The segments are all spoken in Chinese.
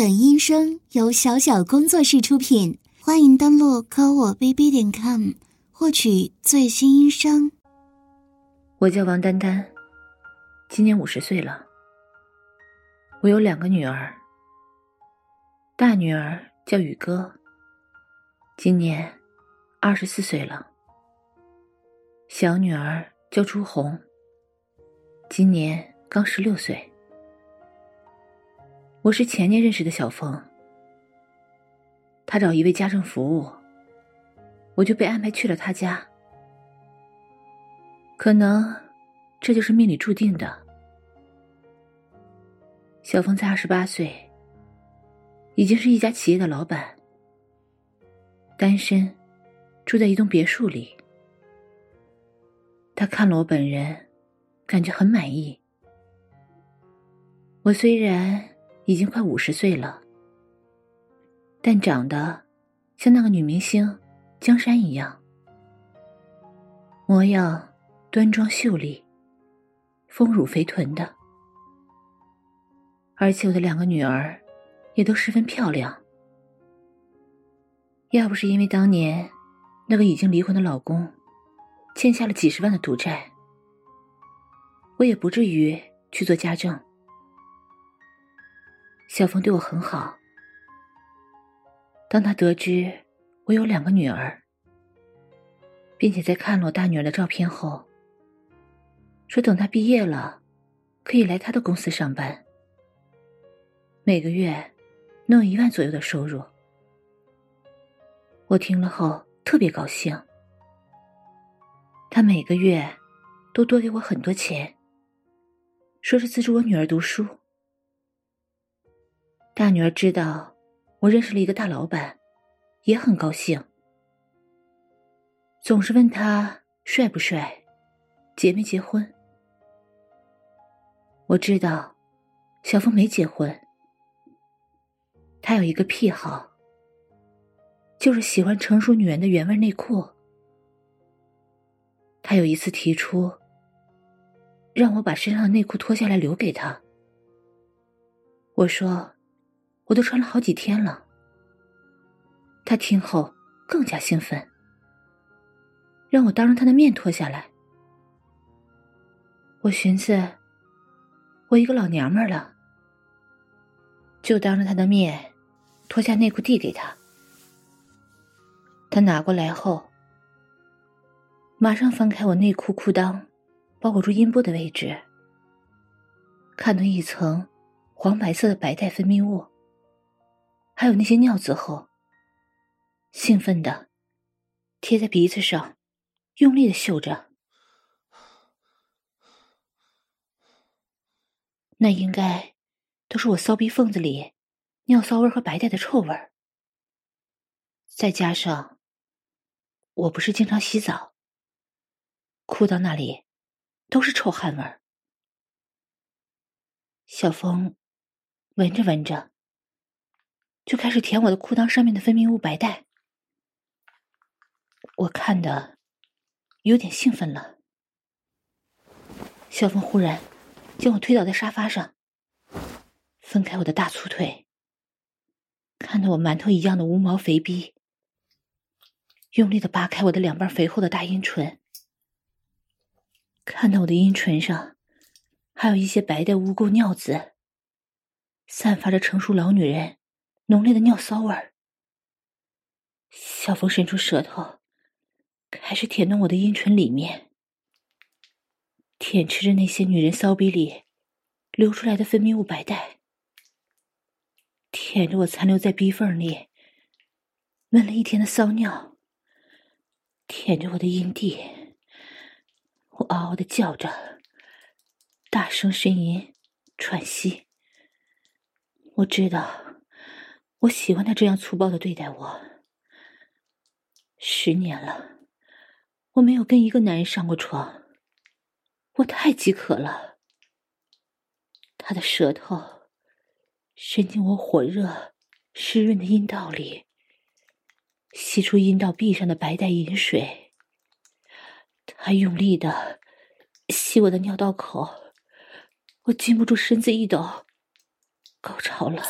本音声由小小工作室出品，欢迎登录科我 bb 点 com 获取最新音声。我叫王丹丹，今年五十岁了。我有两个女儿，大女儿叫雨哥，今年二十四岁了；小女儿叫朱红，今年刚十六岁。我是前年认识的小峰，他找一位家政服务，我就被安排去了他家。可能这就是命里注定的。小峰才二十八岁，已经是一家企业的老板，单身，住在一栋别墅里。他看了我本人，感觉很满意。我虽然。已经快五十岁了，但长得像那个女明星江山一样，模样端庄秀丽，丰乳肥臀的。而且我的两个女儿也都十分漂亮。要不是因为当年那个已经离婚的老公欠下了几十万的赌债，我也不至于去做家政。小峰对我很好。当他得知我有两个女儿，并且在看了我大女儿的照片后，说等她毕业了，可以来他的公司上班，每个月能有一万左右的收入。我听了后特别高兴。他每个月都多给我很多钱，说是资助我女儿读书。大女儿知道我认识了一个大老板，也很高兴，总是问他帅不帅，结没结婚。我知道小峰没结婚，他有一个癖好，就是喜欢成熟女人的原味内裤。他有一次提出让我把身上的内裤脱下来留给他，我说。我都穿了好几天了。他听后更加兴奋，让我当着他的面脱下来。我寻思，我一个老娘们了，就当着他的面脱下内裤递给他。他拿过来后，马上翻开我内裤裤裆，包裹住阴部的位置，看到一层黄白色的白带分泌物。还有那些尿渍后，兴奋的贴在鼻子上，用力的嗅着。那应该都是我骚逼缝子里尿骚味和白带的臭味。再加上我不是经常洗澡，裤裆那里都是臭汗味。小峰闻着闻着。就开始舔我的裤裆上面的分泌物白带，我看的有点兴奋了。小峰忽然将我推倒在沙发上，分开我的大粗腿，看到我馒头一样的无毛肥逼，用力的扒开我的两瓣肥厚的大阴唇，看到我的阴唇上还有一些白带污垢尿渍，散发着成熟老女人。浓烈的尿骚味儿。小峰伸出舌头，开始舔弄我的阴唇里面，舔吃着那些女人骚逼里流出来的分泌物白带，舔着我残留在逼缝里闷了一天的骚尿，舔着我的阴蒂，我嗷嗷的叫着，大声呻吟，喘息。我知道。我喜欢他这样粗暴的对待我。十年了，我没有跟一个男人上过床，我太饥渴了。他的舌头伸进我火热、湿润的阴道里，吸出阴道壁上的白带淫水。他用力的吸我的尿道口，我禁不住身子一抖，高潮了。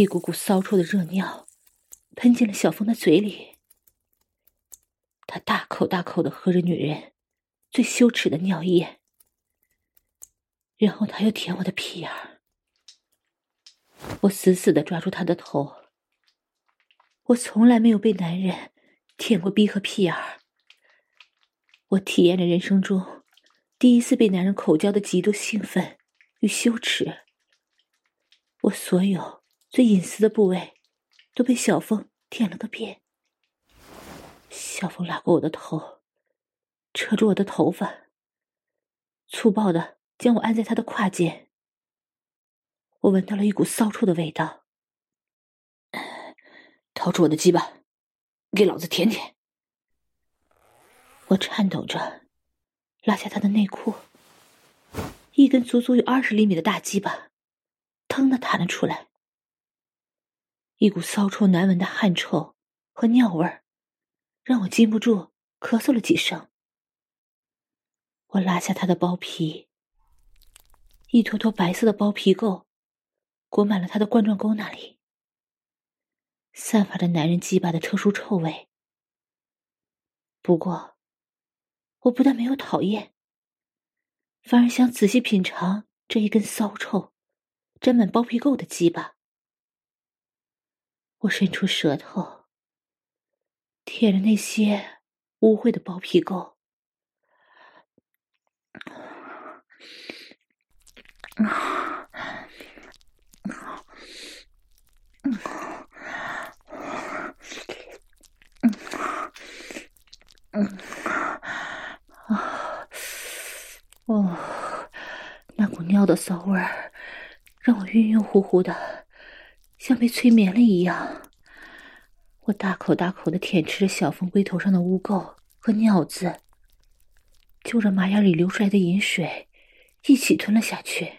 一股股骚臭的热尿喷进了小峰的嘴里。他大口大口的喝着女人最羞耻的尿液，然后他又舔我的屁眼儿。我死死的抓住他的头。我从来没有被男人舔过逼和屁眼儿。我体验着人生中第一次被男人口交的极度兴奋与羞耻。我所有最隐私的部位都被小峰舔了个遍。小风拉过我的头，扯住我的头发，粗暴的将我按在他的胯间。我闻到了一股骚臭的味道。掏出我的鸡巴，给老子舔舔！我颤抖着拉下他的内裤，一根足足有二十厘米的大鸡巴，腾的弹了出来。一股骚臭难闻的汗臭和尿味儿，让我禁不住咳嗽了几声。我拉下他的包皮，一坨坨白色的包皮垢，裹满了他的冠状沟那里。散发着男人鸡巴的特殊臭味。不过，我不但没有讨厌，反而想仔细品尝这一根骚臭、沾满包皮垢的鸡巴。我伸出舌头，舔着那些污秽的包皮垢。啊，嗯，啊，哦，那股尿的骚味儿让我晕晕乎乎的，像被催眠了一样。我大口大口的舔吃着小峰龟头上的污垢和尿渍，就着马眼里流出来的饮水一起吞了下去。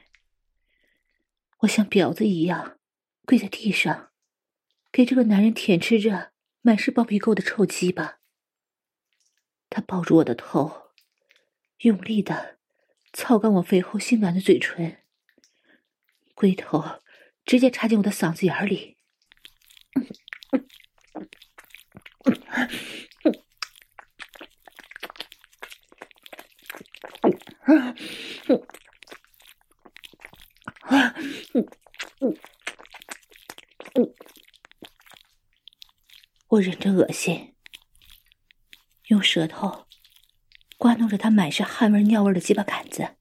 我像婊子一样跪在地上，给这个男人舔吃着满是包皮垢的臭鸡巴。他抱住我的头，用力的操干我肥厚性感的嘴唇，龟头直接插进我的嗓子眼里。我忍着恶心。用舌头刮弄着他满是汗味、尿味的鸡巴杆子，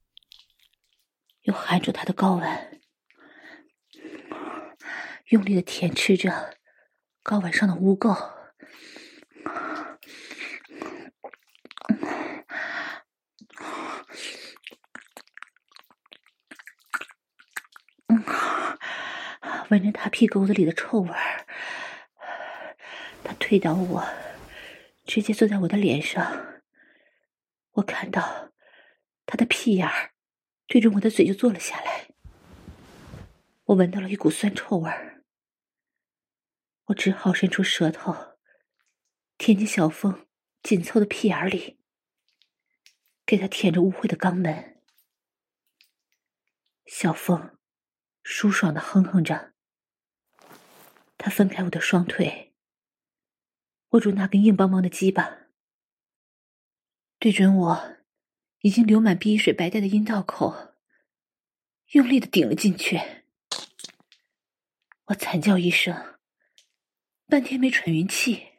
又含住他的睾丸，用力的舔吃着睾丸上的污垢。闻着他屁沟子里的臭味儿，他推倒我。直接坐在我的脸上，我看到他的屁眼儿对着我的嘴就坐了下来。我闻到了一股酸臭味儿，我只好伸出舌头舔进小凤紧凑的屁眼里，给他舔着污秽的肛门。小凤舒爽的哼哼着，他分开我的双腿。握住那根硬邦邦的鸡巴，对准我已经流满鼻水白带的阴道口，用力的顶了进去。我惨叫一声，半天没喘匀气，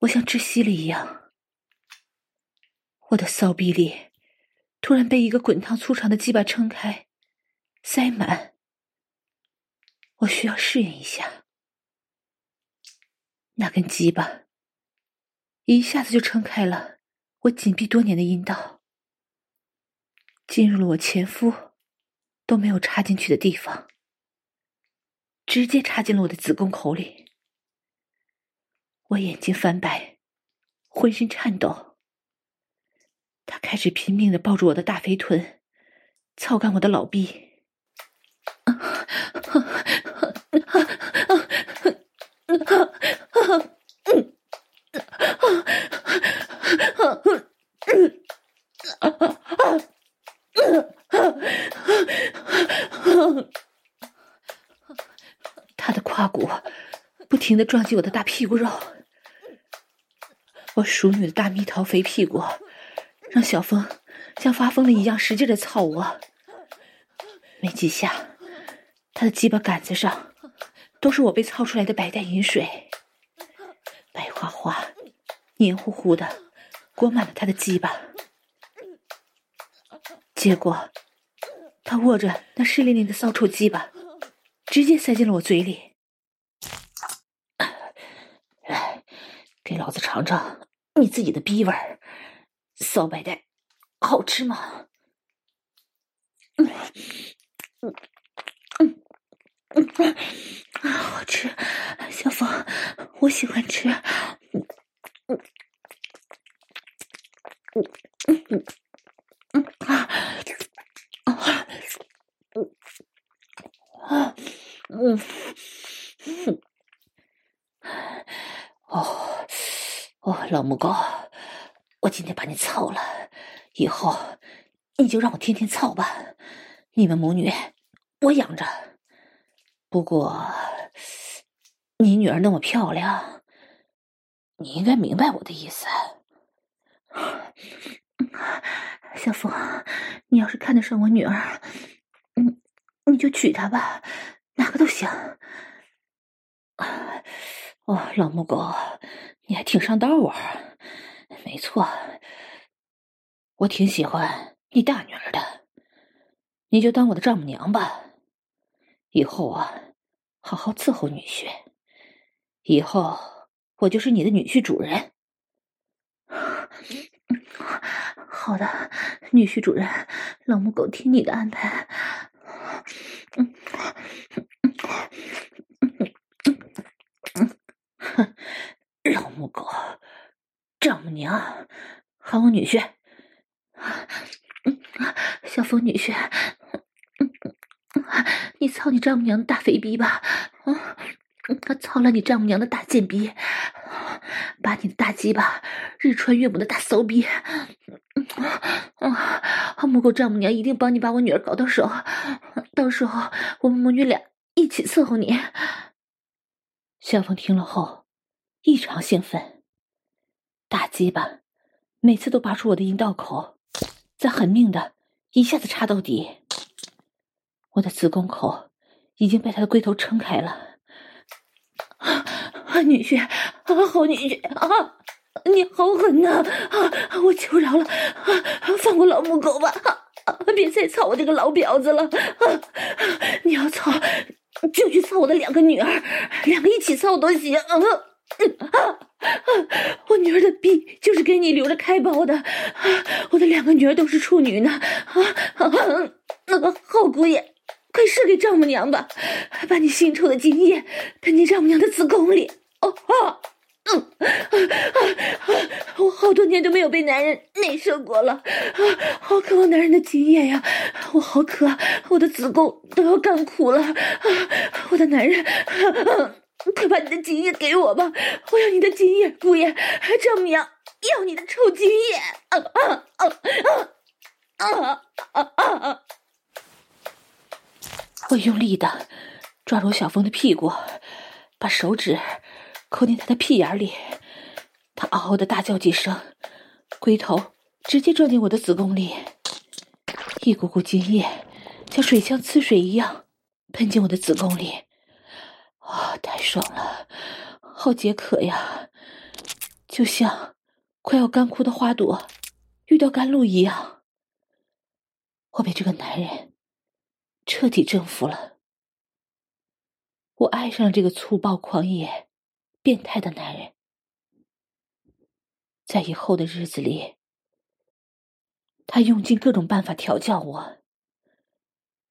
我像窒息了一样。我的骚逼里突然被一个滚烫粗长的鸡巴撑开，塞满。我需要适应一下。那根鸡巴一下子就撑开了我紧闭多年的阴道，进入了我前夫都没有插进去的地方，直接插进了我的子宫口里。我眼睛翻白，浑身颤抖。他开始拼命的抱住我的大肥臀，操干我的老逼。胯骨不停的撞击我的大屁股肉，我淑女的大蜜桃肥屁股让小峰像发疯了一样使劲的操我。没几下，他的鸡巴杆子上都是我被操出来的白带淫水，白花花、黏糊糊的，裹满了他的鸡巴。结果，他握着那湿淋淋的骚臭鸡巴，直接塞进了我嘴里。来，给老子尝尝你自己的逼味儿，骚白带，好吃吗？嗯。嗯嗯嗯啊，好吃，小峰，我喜欢吃。嗯嗯嗯嗯嗯啊啊嗯啊嗯哦哦，老母狗，我今天把你操了，以后你就让我天天操吧。你们母女，我养着。不过，你女儿那么漂亮，你应该明白我的意思。小峰，你要是看得上我女儿，嗯，你就娶她吧，哪个都行。哦，老母狗，你还挺上道啊！没错，我挺喜欢你大女儿的。你就当我的丈母娘吧，以后啊，好好伺候女婿。以后我就是你的女婿主人。好的，女婿主人，老母狗听你的安排。老母狗，丈母娘，喊我女婿。小峰女婿。你操你丈母娘的大肥逼吧！啊，他操了你丈母娘的大贱逼，把你的大鸡巴日穿月母的大骚逼！啊，母狗丈母娘一定帮你把我女儿搞到手，到时候我们母女俩一起伺候你。小峰听了后异常兴奋，大鸡巴每次都拔出我的阴道口，再狠命的一下子插到底。我的子宫口已经被他的龟头撑开了，啊，女婿，啊，好女婿啊，你好狠呐！啊，我求饶了，啊，放过老母狗吧，啊，别再操我这个老婊子了，啊，你要操就去操我的两个女儿，两个一起操都行，啊，我女儿的逼就是给你留着开包的，我的两个女儿都是处女呢，啊，那个好姑爷。快射给丈母娘吧，把你腥臭的精液喷进丈母娘的子宫里。哦啊，嗯啊啊！我好多年都没有被男人内射过了，啊，好渴望男人的精液呀！我好渴，我的子宫都要干枯了。啊，我的男人，啊，快把你的精液给我吧！我要你的精液，姑爷，丈母娘要你的臭精液！啊啊啊啊啊啊啊！我用力的抓住小峰的屁股，把手指抠进他的屁眼里，他嗷嗷的大叫几声，龟头直接撞进我的子宫里，一股股精液像水枪呲水一样喷进我的子宫里，啊、太爽了，好解渴呀，就像快要干枯的花朵遇到甘露一样，我被这个男人。彻底征服了，我爱上了这个粗暴、狂野、变态的男人。在以后的日子里，他用尽各种办法调教我。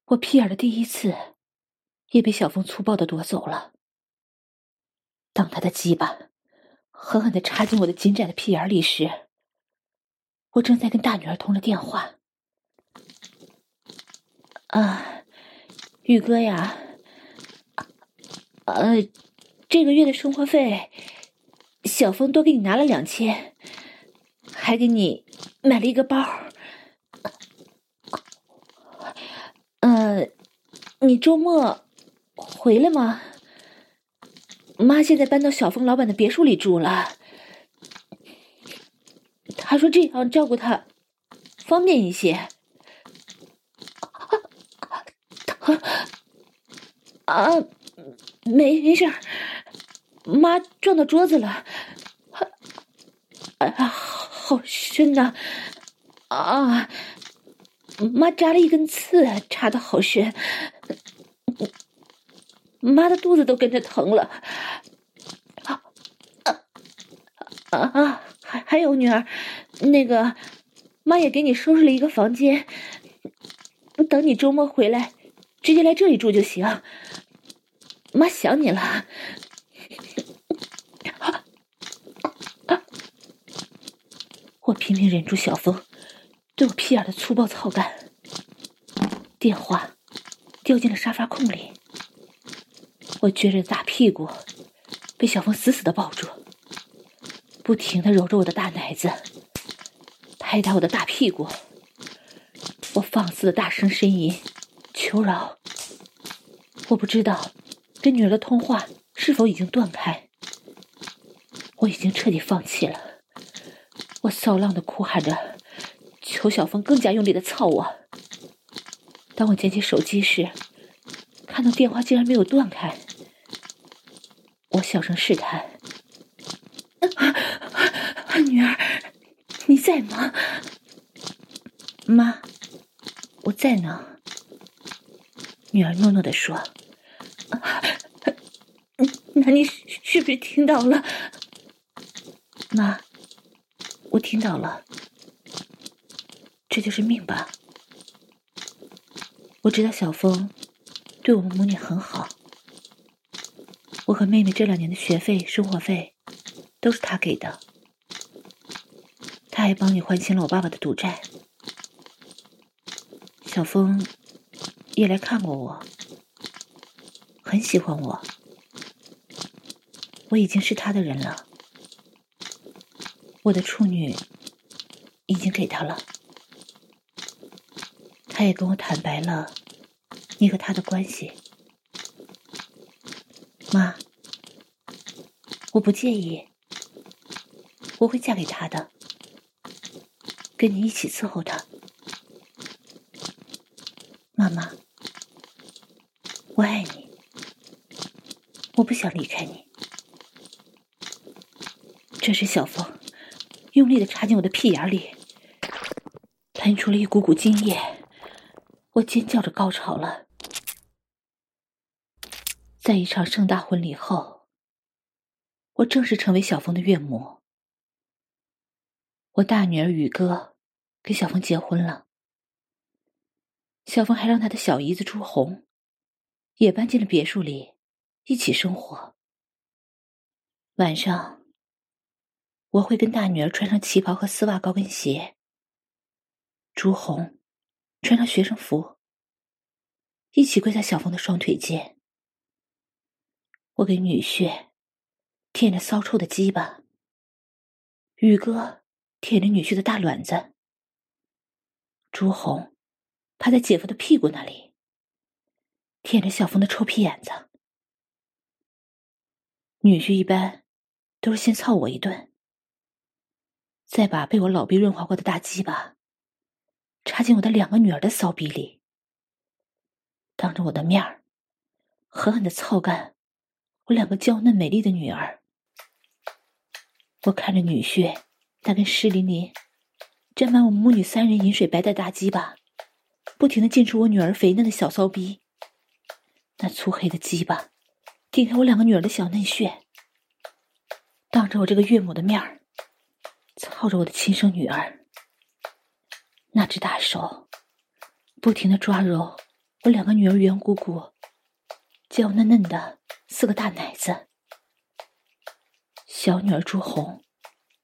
我屁眼的第一次也被小峰粗暴的夺走了。当他的鸡巴狠狠的插进我的紧窄的屁眼里时，我正在跟大女儿通着电话。啊。宇哥呀，呃，这个月的生活费，小峰多给你拿了两千，还给你买了一个包。呃，你周末回来吗？妈现在搬到小峰老板的别墅里住了。他说这样照顾他方便一些。疼啊，没没事儿，妈撞到桌子了。啊，好深呐！啊，妈扎了一根刺，扎的好深。妈的肚子都跟着疼了。啊啊啊！还还有女儿，那个妈也给你收拾了一个房间，等你周末回来，直接来这里住就行。妈想你了。我拼命忍住小风对我屁眼的粗暴操干，电话掉进了沙发空里。我撅着大屁股被小峰死死的抱住，不停的揉着我的大奶子，拍打我的大屁股。我放肆的大声呻吟，求饶。我不知道跟女儿的通话是否已经断开，我已经彻底放弃了。我骚浪的哭喊着，求小峰更加用力的操我。当我捡起手机时，看到电话竟然没有断开。我小声试探：“女儿，你在吗？”“妈，我在呢。”女儿诺诺的说：“那你是不是听到了？”“妈。”我听到了，这就是命吧。我知道小峰对我们母女很好，我和妹妹这两年的学费、生活费都是他给的，他还帮你还清了我爸爸的赌债。小峰也来看过我，很喜欢我，我已经是他的人了。我的处女已经给他了，他也跟我坦白了你和他的关系。妈，我不介意，我会嫁给他的，跟你一起伺候他。妈妈，我爱你，我不想离开你。这时小峰。用力的插进我的屁眼里，喷出了一股股精液，我尖叫着高潮了。在一场盛大婚礼后，我正式成为小峰的岳母。我大女儿宇哥跟小峰结婚了，小峰还让他的小姨子朱红也搬进了别墅里，一起生活。晚上。我会跟大女儿穿上旗袍和丝袜高跟鞋，朱红穿上学生服，一起跪在小峰的双腿间。我给女婿舔着骚臭的鸡巴，宇哥舔着女婿的大卵子，朱红趴在姐夫的屁股那里，舔着小峰的臭屁眼子。女婿一般都是先操我一顿。再把被我老逼润滑过的大鸡巴插进我的两个女儿的骚逼里，当着我的面儿狠狠的操干我两个娇嫩美丽的女儿。我看着女婿那根湿淋淋、沾满我们母女三人饮水白带大鸡巴，不停的进出我女儿肥嫩的小骚逼，那粗黑的鸡巴顶开我两个女儿的小嫩穴，当着我这个岳母的面儿。操着我的亲生女儿，那只大手不停的抓揉我两个女儿圆鼓鼓、娇嫩嫩的四个大奶子。小女儿朱红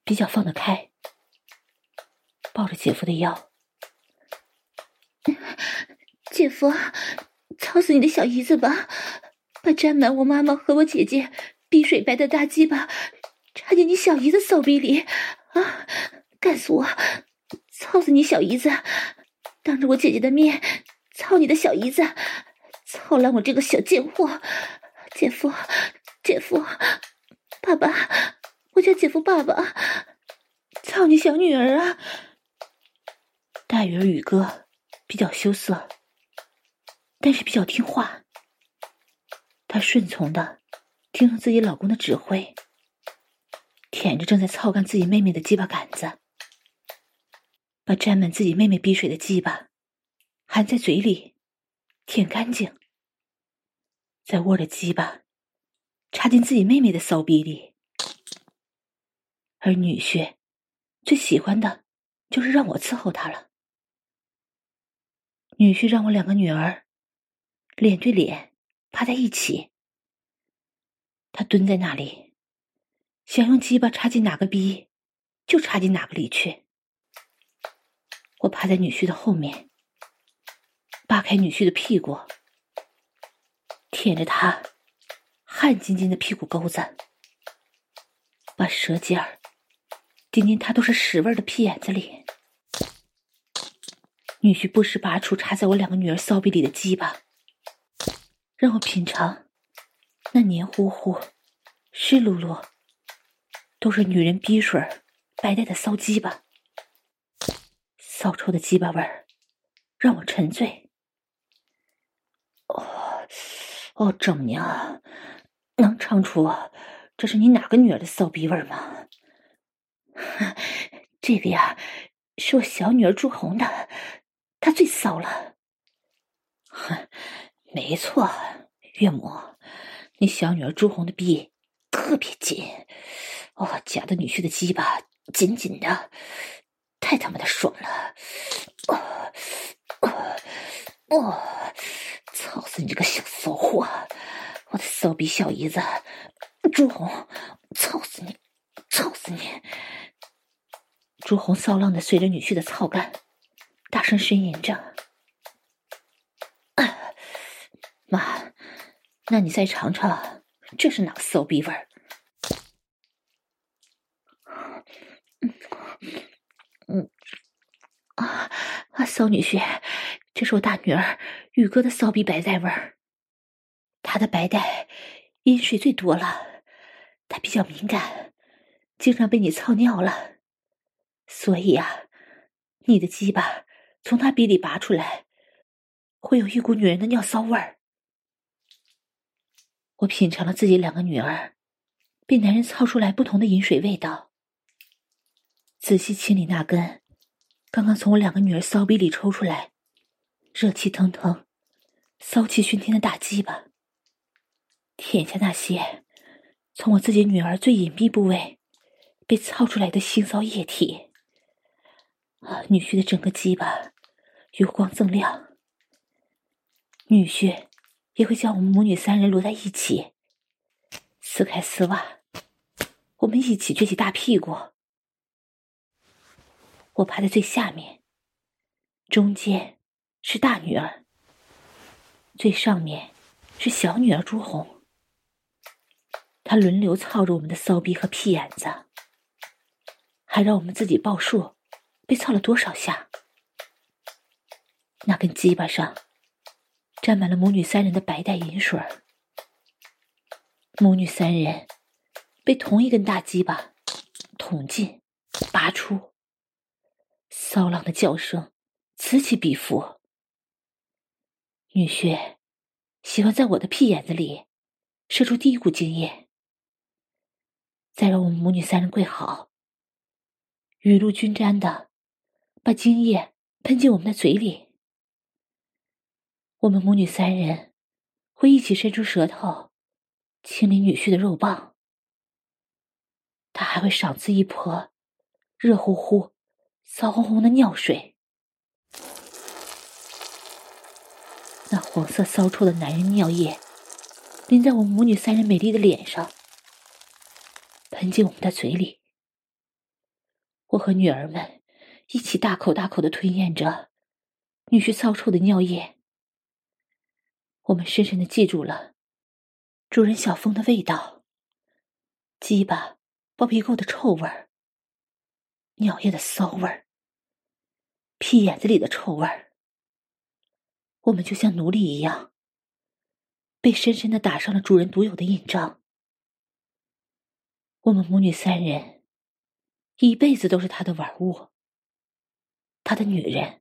比较放得开，抱着姐夫的腰。姐夫，操死你的小姨子吧！把沾满我妈妈和我姐姐碧水白的大鸡巴插进你小姨子骚逼里。啊！干死我！操死你小姨子！当着我姐姐的面操你的小姨子！操烂我这个小贱货！姐夫，姐夫，爸爸，我叫姐夫爸爸，操你小女儿啊！大女儿宇哥比较羞涩，但是比较听话，她顺从的听从自己老公的指挥，舔着正在操干自己妹妹的鸡巴杆子，把沾满自己妹妹逼水的鸡巴含在嘴里，舔干净，再握着鸡巴。插进自己妹妹的骚逼里，而女婿最喜欢的就是让我伺候他了。女婿让我两个女儿脸对脸趴在一起，他蹲在那里，想用鸡巴插进哪个逼就插进哪个里去。我趴在女婿的后面，扒开女婿的屁股，舔着他。汗津津的屁股沟子，把舌尖儿顶进他都是屎味儿的屁眼子里。女婿不时拔出插在我两个女儿骚逼里的鸡巴，让我品尝那黏糊糊、湿漉漉，都是女人逼水儿白带的骚鸡巴，骚臭的鸡巴味儿让我沉醉。哦，哦，丈母娘。能尝出这是你哪个女儿的骚逼味吗？这个呀，是我小女儿朱红的，她最骚了。哼，没错，岳母，你小女儿朱红的逼特别紧，哦，夹的女婿的鸡巴紧紧的，太他妈的爽了！哦哦哦，操死你这个小骚货！骚逼小姨子，朱红，操死你，操死你！朱红骚浪的随着女婿的操干，大声呻吟着：“，妈，那你再尝尝，这是哪个骚逼味儿？”嗯嗯啊啊！骚女婿，这是我大女儿宇哥的骚逼白带味儿。他的白带阴水最多了，他比较敏感，经常被你操尿了，所以啊，你的鸡巴从他鼻里拔出来，会有一股女人的尿骚味儿。我品尝了自己两个女儿被男人操出来不同的饮水味道，仔细清理那根刚刚从我两个女儿骚逼里抽出来、热气腾腾、骚气熏天的大鸡巴。舔下那些从我自己女儿最隐蔽部位被操出来的腥骚液体，啊，女婿的整个鸡巴油光锃亮。女婿也会将我们母女三人摞在一起，撕开丝袜，我们一起撅起大屁股。我趴在最下面，中间是大女儿，最上面是小女儿朱红。他轮流操着我们的骚逼和屁眼子，还让我们自己报数，被操了多少下。那根鸡巴上沾满了母女三人的白带淫水，母女三人被同一根大鸡巴捅进、拔出，骚浪的叫声此起彼伏。女婿喜欢在我的屁眼子里射出第一股精液。再让我们母女三人跪好，雨露均沾的把精液喷进我们的嘴里。我们母女三人会一起伸出舌头清理女婿的肉棒，他还会赏赐一泼热乎乎、骚烘烘的尿水。那黄色骚臭的男人尿液淋在我们母女三人美丽的脸上。喷进我们的嘴里，我和女儿们一起大口大口的吞咽着女婿骚臭的尿液。我们深深的记住了主人小峰的味道：鸡巴、包皮垢的臭味儿，尿液的骚味儿，屁眼子里的臭味儿。我们就像奴隶一样，被深深的打上了主人独有的印章。我们母女三人一辈子都是他的玩物，他的女人。